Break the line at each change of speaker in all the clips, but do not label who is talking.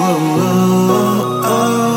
oh, oh, oh.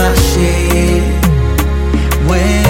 My shit, when.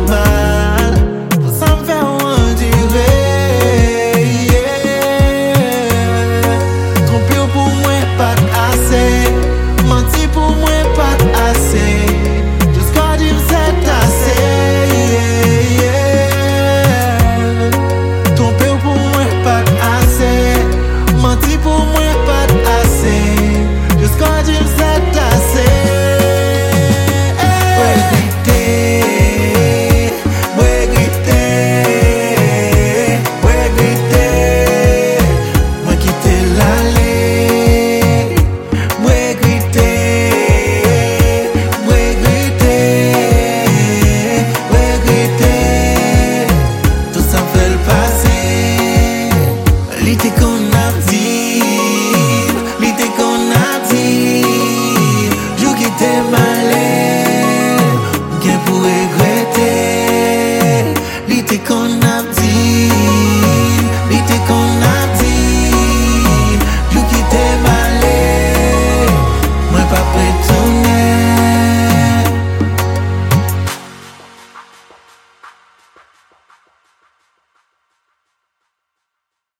Critica